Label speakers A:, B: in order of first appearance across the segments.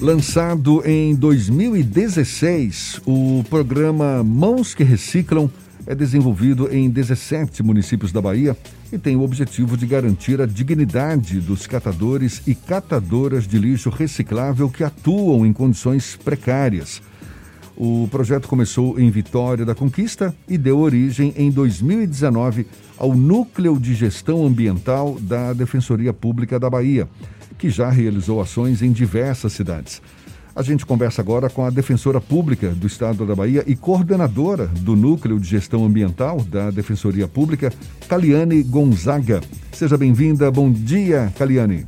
A: Lançado em 2016, o programa Mãos que Reciclam é desenvolvido em 17 municípios da Bahia e tem o objetivo de garantir a dignidade dos catadores e catadoras de lixo reciclável que atuam em condições precárias. O projeto começou em Vitória da Conquista e deu origem em 2019 ao Núcleo de Gestão Ambiental da Defensoria Pública da Bahia, que já realizou ações em diversas cidades. A gente conversa agora com a defensora pública do Estado da Bahia e coordenadora do Núcleo de Gestão Ambiental da Defensoria Pública, Caliane Gonzaga. Seja bem-vinda. Bom dia, Caliane.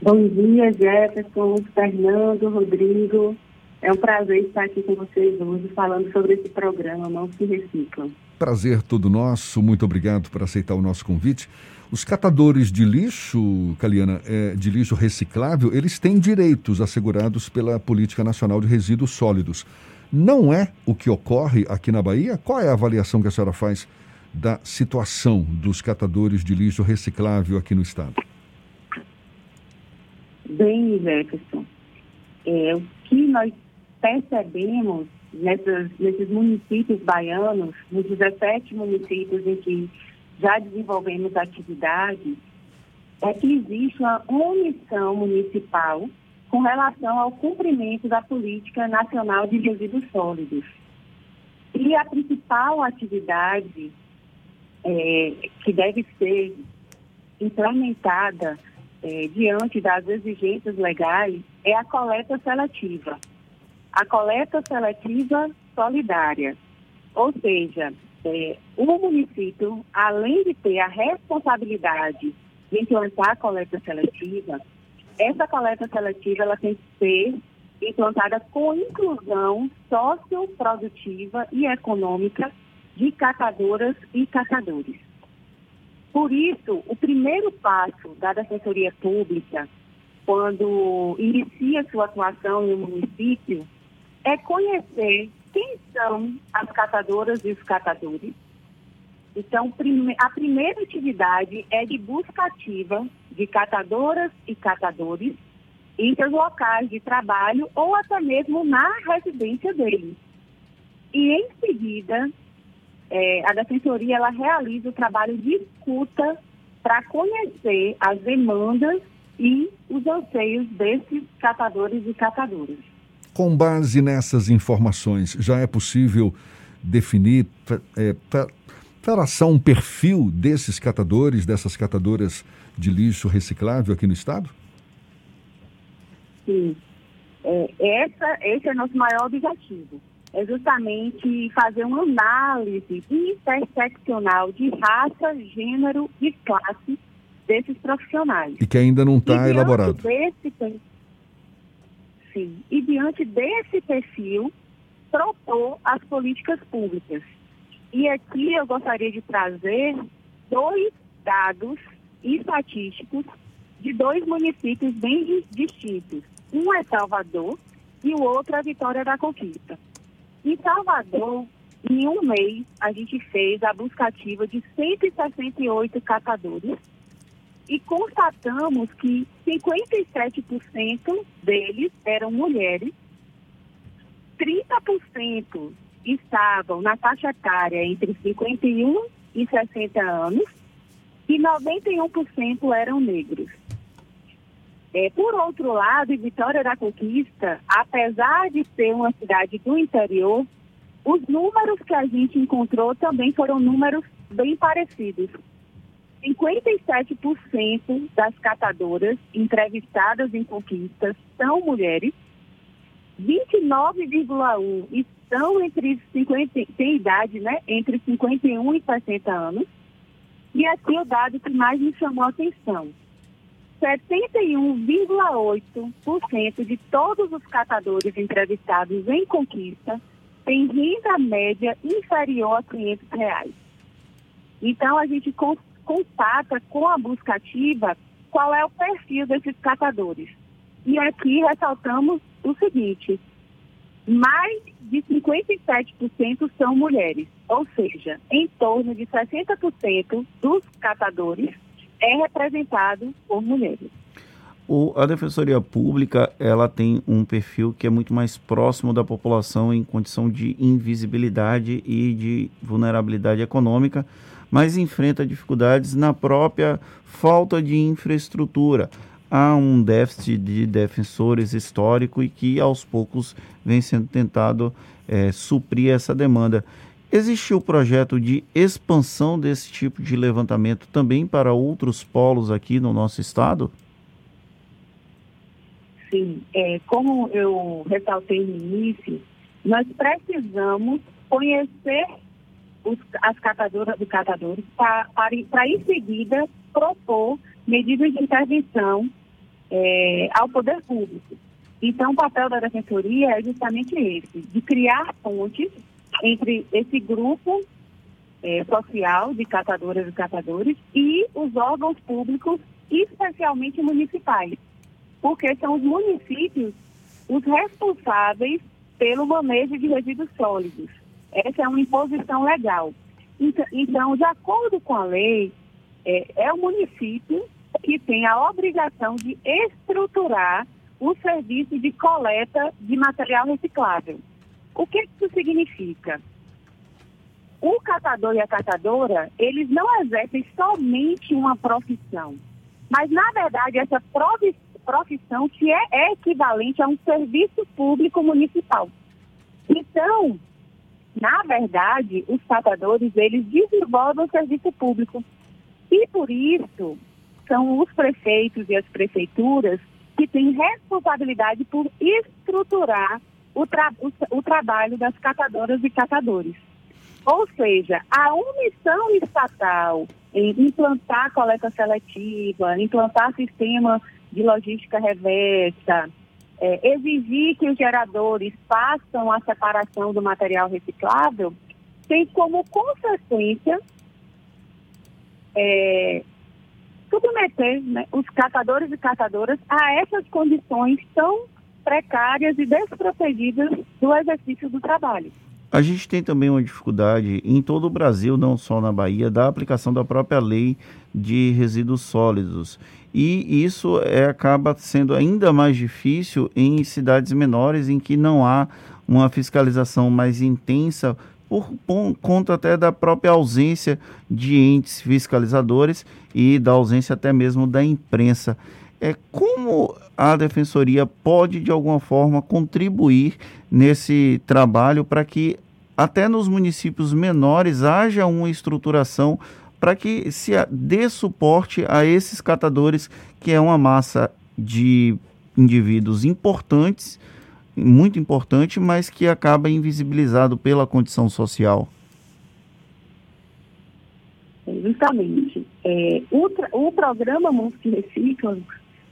B: Bom dia, Jefferson, Fernando, Rodrigo. É um prazer estar aqui com vocês hoje falando sobre esse programa Não Se Reciclam.
A: Prazer todo nosso. Muito obrigado por aceitar o nosso convite. Os catadores de lixo, Caliana, é, de lixo reciclável, eles têm direitos assegurados pela Política Nacional de Resíduos Sólidos. Não é o que ocorre aqui na Bahia? Qual é a avaliação que a senhora faz da situação dos catadores de lixo reciclável aqui no estado?
B: Bem, Jefferson, é, o que nós percebemos nessas, nesses municípios baianos, nos 17 municípios em que já desenvolvemos atividade, é que existe uma omissão municipal com relação ao cumprimento da Política Nacional de Resíduos Sólidos. E a principal atividade é, que deve ser implementada é, diante das exigências legais é a coleta seletiva a coleta seletiva solidária. Ou seja, é, o município, além de ter a responsabilidade de implantar a coleta seletiva, essa coleta seletiva ela tem que ser implantada com inclusão socioprodutiva e econômica de catadoras e catadores. Por isso, o primeiro passo da Defensoria Pública, quando inicia sua atuação no município, é conhecer quem são as catadoras e os catadores. Então, a primeira atividade é de busca ativa de catadoras e catadores em seus locais de trabalho ou até mesmo na residência deles. E, em seguida, é, a Defensoria ela realiza o trabalho de escuta para conhecer as demandas e os anseios desses catadores e catadoras.
A: Com base nessas informações, já é possível definir, é, traçar um perfil desses catadores, dessas catadoras de lixo reciclável aqui no Estado?
B: Sim. É, essa, esse é o nosso maior objetivo. É justamente fazer uma análise interseccional de raça, gênero e classe desses profissionais.
A: E que ainda não está elaborado.
B: Desse, Sim. E diante desse perfil, propor as políticas públicas. E aqui eu gostaria de trazer dois dados estatísticos de dois municípios bem distintos. Um é Salvador e o outro é Vitória da Conquista. Em Salvador, em um mês, a gente fez a busca ativa de 168 catadores e constatamos que 57% deles eram mulheres, 30% estavam na faixa etária entre 51 e 60 anos e 91% eram negros. É, por outro lado, Vitória da Conquista, apesar de ser uma cidade do interior, os números que a gente encontrou também foram números bem parecidos. 57% das catadoras entrevistadas em conquistas são mulheres, 29,1% estão entre 50, tem idade, né, entre 51 e 60 anos. E aqui o dado que mais me chamou a atenção. 71,8% de todos os catadores entrevistados em conquista têm renda média inferior a 500 reais. Então, a gente constata com a busca ativa qual é o perfil desses catadores. E aqui ressaltamos o seguinte: mais de 57% são mulheres, ou seja, em torno de 60% dos catadores é representado por mulheres.
C: o, a Defensoria Pública ela tem um perfil que é muito mais próximo da população em condição de invisibilidade e de vulnerabilidade econômica, mas enfrenta dificuldades na própria falta de infraestrutura. Há um déficit de defensores histórico e que aos poucos vem sendo tentado é, suprir essa demanda. Existe o projeto de expansão desse tipo de levantamento também para outros polos aqui no nosso estado?
B: Sim, é, como eu ressaltei no início, nós precisamos conhecer os, as catadoras e catadores para, para, em seguida, propor medidas de intervenção é, ao poder público. Então, o papel da Defensoria é justamente esse, de criar pontes entre esse grupo é, social de catadoras e catadores e os órgãos públicos, especialmente municipais, porque são os municípios os responsáveis pelo manejo de resíduos sólidos. Essa é uma imposição legal. Então, então de acordo com a lei, é, é o município que tem a obrigação de estruturar o serviço de coleta de material reciclável. O que isso significa? O catador e a catadora, eles não exercem somente uma profissão, mas, na verdade, essa profissão que é, é equivalente a um serviço público municipal. Então, na verdade, os catadores, eles desenvolvem o serviço público. E por isso, são os prefeitos e as prefeituras que têm responsabilidade por estruturar o, tra o, o trabalho das catadoras e catadores. Ou seja, a omissão estatal em implantar coleta seletiva, implantar sistema de logística reversa, é, exigir que os geradores façam a separação do material reciclável, tem como consequência é, submeter né, os catadores e catadoras a essas condições tão precárias e desprotegidas do exercício do trabalho.
C: A gente tem também uma dificuldade em todo o Brasil, não só na Bahia, da aplicação da própria lei de resíduos sólidos. E isso é, acaba sendo ainda mais difícil em cidades menores em que não há uma fiscalização mais intensa por, por conta até da própria ausência de entes fiscalizadores e da ausência até mesmo da imprensa. É como a defensoria pode de alguma forma contribuir nesse trabalho para que até nos municípios menores haja uma estruturação para que se dê suporte a esses catadores, que é uma massa de indivíduos importantes, muito importante, mas que acaba invisibilizado pela condição social.
B: Justamente. É, o, o programa Monte Reciclam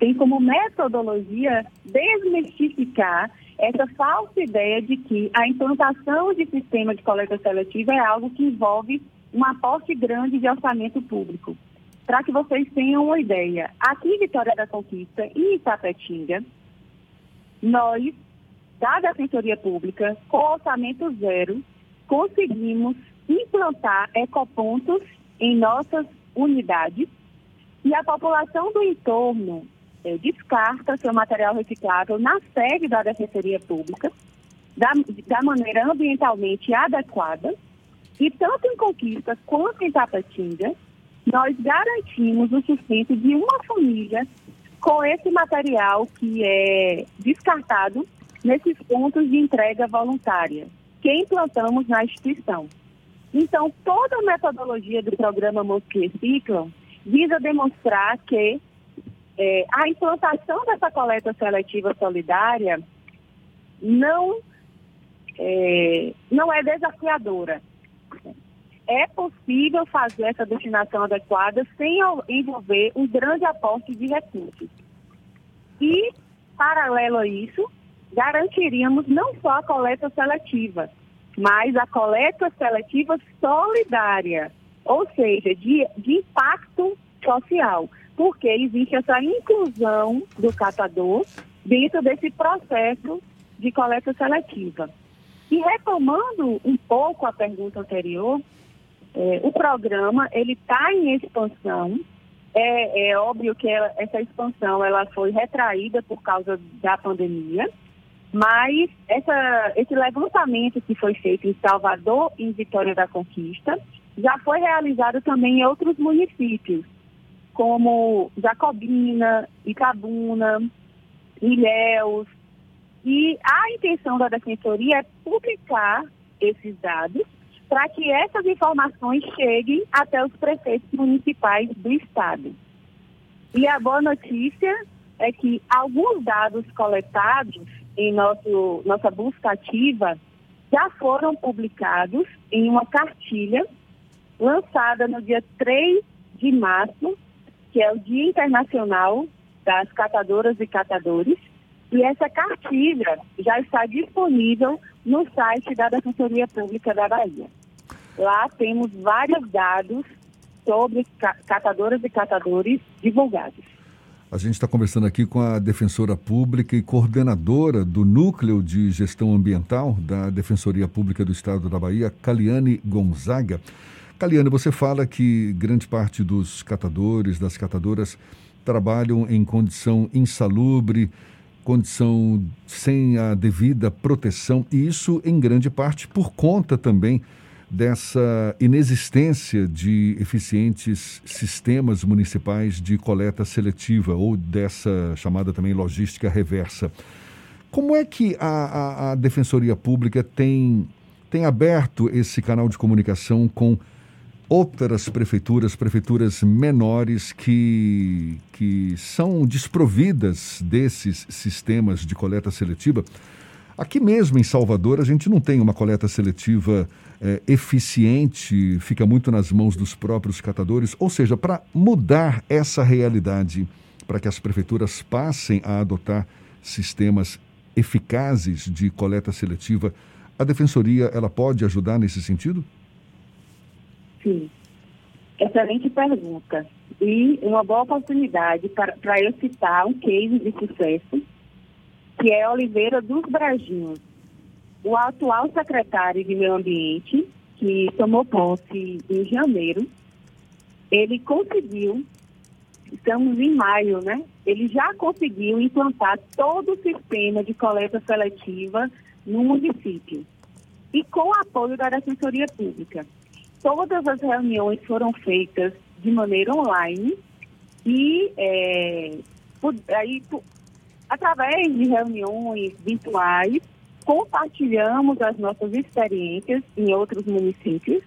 B: tem como metodologia desmistificar essa falsa ideia de que a implantação de sistema de coleta seletiva é algo que envolve um aporte grande de orçamento público. Para que vocês tenham uma ideia, aqui em Vitória da Conquista e Itapetinga, nós, da Defensoria Pública, com orçamento zero, conseguimos implantar ecopontos em nossas unidades e a população do entorno é, descarta seu material reciclável na sede da Defensoria Pública, da, da maneira ambientalmente adequada, e tanto em Conquista quanto em Tapatinga, nós garantimos o sustento de uma família com esse material que é descartado nesses pontos de entrega voluntária que implantamos na instituição. Então, toda a metodologia do programa Mãos que Reciclam visa demonstrar que é, a implantação dessa coleta seletiva solidária não é, não é desafiadora. É possível fazer essa destinação adequada sem envolver um grande aporte de recursos. E, paralelo a isso, garantiríamos não só a coleta seletiva, mas a coleta seletiva solidária, ou seja, de, de impacto social porque existe essa inclusão do catador dentro desse processo de coleta seletiva. E retomando um pouco a pergunta anterior, é, o programa ele está em expansão É, é óbvio que ela, essa expansão ela foi retraída por causa da pandemia, mas essa, esse levantamento que foi feito em Salvador e em Vitória da Conquista já foi realizado também em outros municípios, como Jacobina, Itabuna, Ilhéus. E a intenção da Defensoria é publicar esses dados para que essas informações cheguem até os prefeitos municipais do Estado. E a boa notícia é que alguns dados coletados em nosso, nossa busca ativa já foram publicados em uma cartilha lançada no dia 3 de março, que é o Dia Internacional das Catadoras e Catadores, e essa cartilha já está disponível no site da Defensoria Pública da Bahia. Lá temos vários dados sobre catadoras e catadores divulgados.
A: A gente está conversando aqui com a defensora pública e coordenadora do Núcleo de Gestão Ambiental da Defensoria Pública do Estado da Bahia, Caliane Gonzaga. Caliane, você fala que grande parte dos catadores, das catadoras, trabalham em condição insalubre, condição sem a devida proteção, e isso em grande parte por conta também dessa inexistência de eficientes sistemas municipais de coleta seletiva ou dessa chamada também logística reversa. Como é que a, a, a Defensoria Pública tem, tem aberto esse canal de comunicação com outras prefeituras, prefeituras menores que, que são desprovidas desses sistemas de coleta seletiva? Aqui mesmo em Salvador, a gente não tem uma coleta seletiva é, eficiente, fica muito nas mãos dos próprios catadores. Ou seja, para mudar essa realidade, para que as prefeituras passem a adotar sistemas eficazes de coleta seletiva, a defensoria ela pode ajudar nesse sentido?
B: Sim. Excelente pergunta. E uma boa oportunidade para eu citar um case de sucesso que é Oliveira dos Brajinhos. O atual secretário de Meio Ambiente, que tomou posse em janeiro, ele conseguiu, estamos em maio, né? Ele já conseguiu implantar todo o sistema de coleta seletiva no município. E com o apoio da Defensoria Pública. Todas as reuniões foram feitas de maneira online e é, aí, Através de reuniões virtuais, compartilhamos as nossas experiências em outros municípios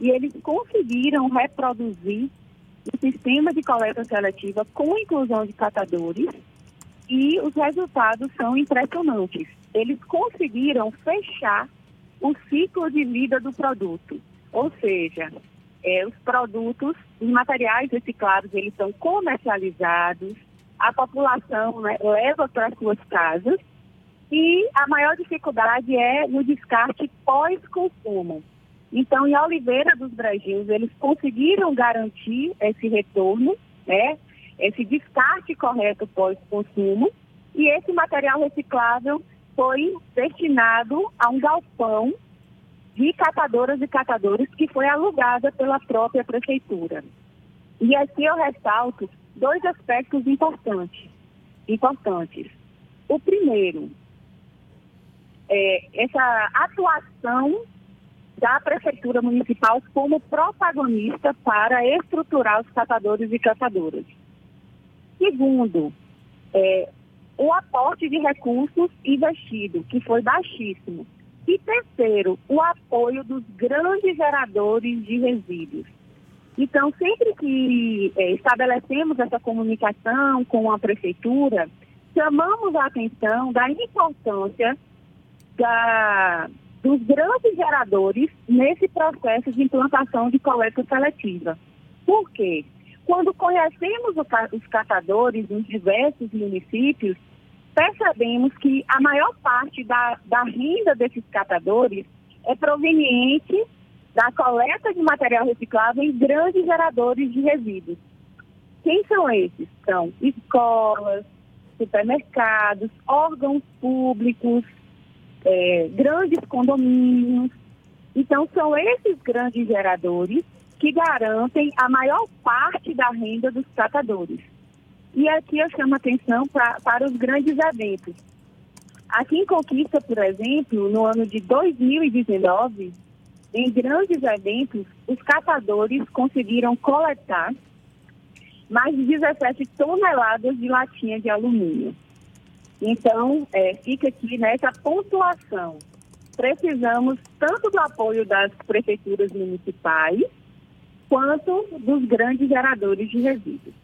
B: e eles conseguiram reproduzir o sistema de coleta seletiva com inclusão de catadores e os resultados são impressionantes. Eles conseguiram fechar o ciclo de vida do produto, ou seja, é, os produtos, os materiais reciclados, eles são comercializados, a população né, leva para suas casas e a maior dificuldade é no descarte pós-consumo. Então, em Oliveira dos Brejinhos, eles conseguiram garantir esse retorno, né, esse descarte correto pós-consumo, e esse material reciclável foi destinado a um galpão de catadoras e catadores que foi alugada pela própria prefeitura. E aqui eu ressalto dois aspectos importantes. importantes. O primeiro, é essa atuação da Prefeitura Municipal como protagonista para estruturar os catadores e catadoras. Segundo, é, o aporte de recursos investido, que foi baixíssimo. E terceiro, o apoio dos grandes geradores de resíduos. Então, sempre que é, estabelecemos essa comunicação com a prefeitura, chamamos a atenção da importância da, dos grandes geradores nesse processo de implantação de coleta seletiva. Por quê? Quando conhecemos os catadores nos diversos municípios, percebemos que a maior parte da, da renda desses catadores é proveniente da coleta de material reciclável em grandes geradores de resíduos. Quem são esses? São escolas, supermercados, órgãos públicos, é, grandes condomínios. Então, são esses grandes geradores que garantem a maior parte da renda dos catadores. E aqui eu chamo atenção pra, para os grandes eventos. Aqui em Conquista, por exemplo, no ano de 2019, em grandes eventos, os catadores conseguiram coletar mais de 17 toneladas de latinha de alumínio. Então, é, fica aqui nessa pontuação. Precisamos tanto do apoio das prefeituras municipais, quanto dos grandes geradores de resíduos.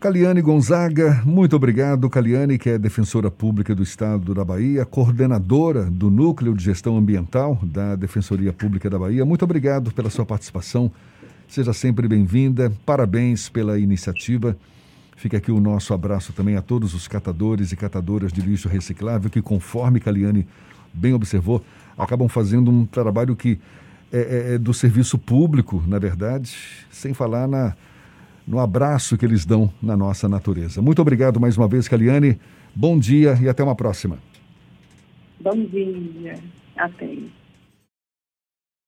A: Caliane Gonzaga, muito obrigado. Caliane, que é defensora pública do Estado da Bahia, coordenadora do Núcleo de Gestão Ambiental da Defensoria Pública da Bahia. Muito obrigado pela sua participação. Seja sempre bem-vinda. Parabéns pela iniciativa. Fica aqui o nosso abraço também a todos os catadores e catadoras de lixo reciclável que, conforme Caliane bem observou, acabam fazendo um trabalho que é, é, é do serviço público, na verdade, sem falar na no abraço que eles dão na nossa natureza. Muito obrigado mais uma vez, Caliane. Bom dia e até uma próxima.
B: Bom dia. Até.